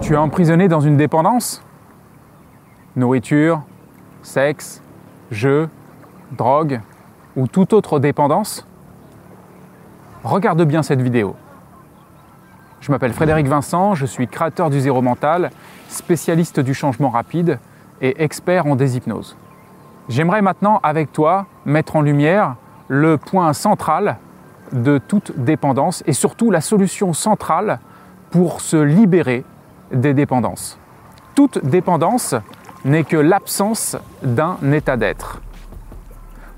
Tu es emprisonné dans une dépendance? Nourriture, sexe, jeu, drogue ou toute autre dépendance? Regarde bien cette vidéo. Je m'appelle Frédéric Vincent, je suis créateur du Zéro Mental, spécialiste du changement rapide et expert en déshypnose. J'aimerais maintenant avec toi mettre en lumière le point central de toute dépendance et surtout la solution centrale pour se libérer des dépendances. Toute dépendance n'est que l'absence d'un état d'être,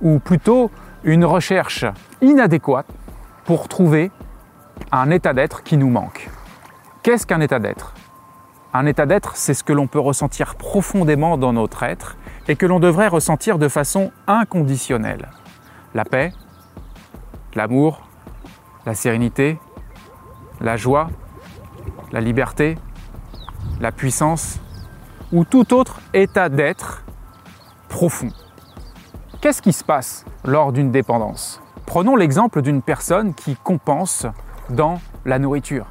ou plutôt une recherche inadéquate pour trouver un état d'être qui nous manque. Qu'est-ce qu'un état d'être? Un état d'être, c'est ce que l'on peut ressentir profondément dans notre être et que l'on devrait ressentir de façon inconditionnelle. La paix, l'amour, la sérénité, la joie, la liberté, la puissance ou tout autre état d'être profond. Qu'est-ce qui se passe lors d'une dépendance? Prenons l'exemple d'une personne qui compense dans la nourriture.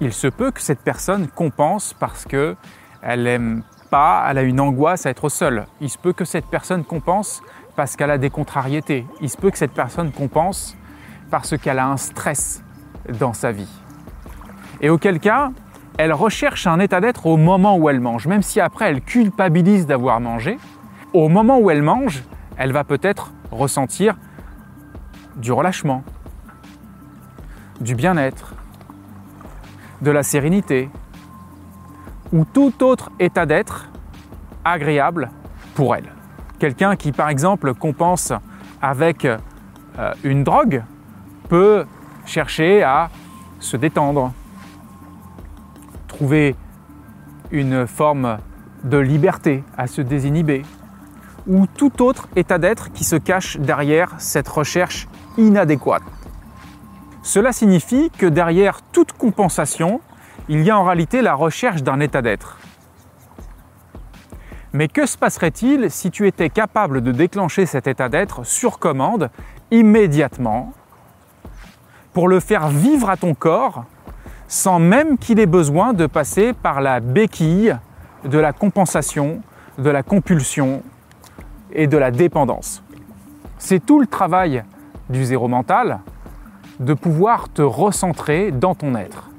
Il se peut que cette personne compense parce qu'elle n'aime pas, elle a une angoisse à être seule. Il se peut que cette personne compense parce qu'elle a des contrariétés. Il se peut que cette personne compense parce qu'elle a un stress dans sa vie. Et auquel cas, elle recherche un état d'être au moment où elle mange, même si après elle culpabilise d'avoir mangé. Au moment où elle mange, elle va peut-être ressentir du relâchement, du bien-être, de la sérénité ou tout autre état d'être agréable pour elle. Quelqu'un qui par exemple compense avec euh, une drogue peut chercher à se détendre, trouver une forme de liberté, à se désinhiber, ou tout autre état d'être qui se cache derrière cette recherche inadéquate. Cela signifie que derrière toute compensation, il y a en réalité la recherche d'un état d'être. Mais que se passerait-il si tu étais capable de déclencher cet état d'être sur commande immédiatement pour le faire vivre à ton corps sans même qu'il ait besoin de passer par la béquille de la compensation, de la compulsion et de la dépendance. C'est tout le travail du zéro mental de pouvoir te recentrer dans ton être.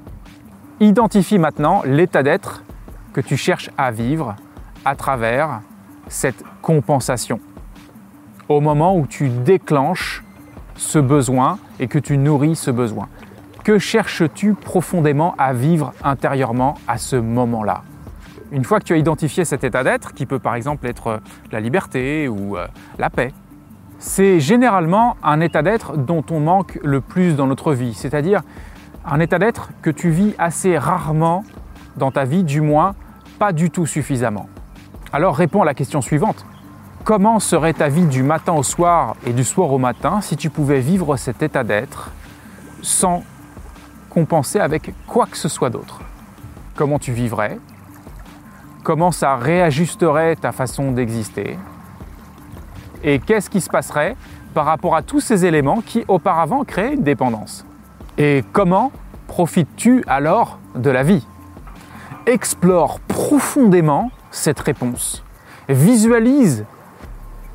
Identifie maintenant l'état d'être que tu cherches à vivre à travers cette compensation. Au moment où tu déclenches ce besoin et que tu nourris ce besoin. Que cherches-tu profondément à vivre intérieurement à ce moment-là? Une fois que tu as identifié cet état d'être, qui peut par exemple être la liberté ou euh, la paix, c'est généralement un état d'être dont on manque le plus dans notre vie, c'est-à-dire un état d'être que tu vis assez rarement dans ta vie, du moins pas du tout suffisamment. Alors réponds à la question suivante. Comment serait ta vie du matin au soir et du soir au matin si tu pouvais vivre cet état d'être sans compenser avec quoi que ce soit d'autre. Comment tu vivrais? Comment ça réajusterait ta façon d'exister? Et qu'est-ce qui se passerait par rapport à tous ces éléments qui auparavant créaient une dépendance? Et comment profites-tu alors de la vie? Explore profondément cette réponse. Visualise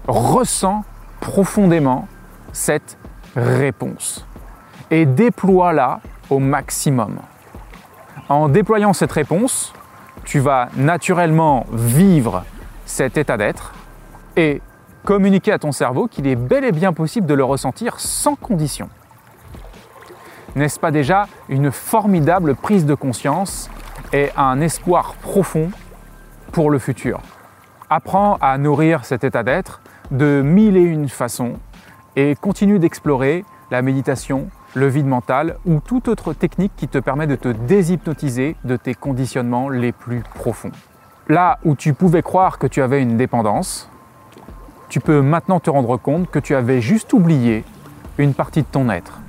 ressens profondément cette réponse. Et déploie-la au maximum. En déployant cette réponse, tu vas naturellement vivre cet état d'être et communiquer à ton cerveau qu'il est bel et bien possible de le ressentir sans condition. N'est-ce pas déjà une formidable prise de conscience et un espoir profond pour le futur? Apprends à nourrir cet état d'être de mille et une façons et continue d'explorer la méditation, le vide mental ou toute autre technique qui te permet de te déshypnotiser de tes conditionnements les plus profonds. Là où tu pouvais croire que tu avais une dépendance, tu peux maintenant te rendre compte que tu avais juste oublié une partie de ton être.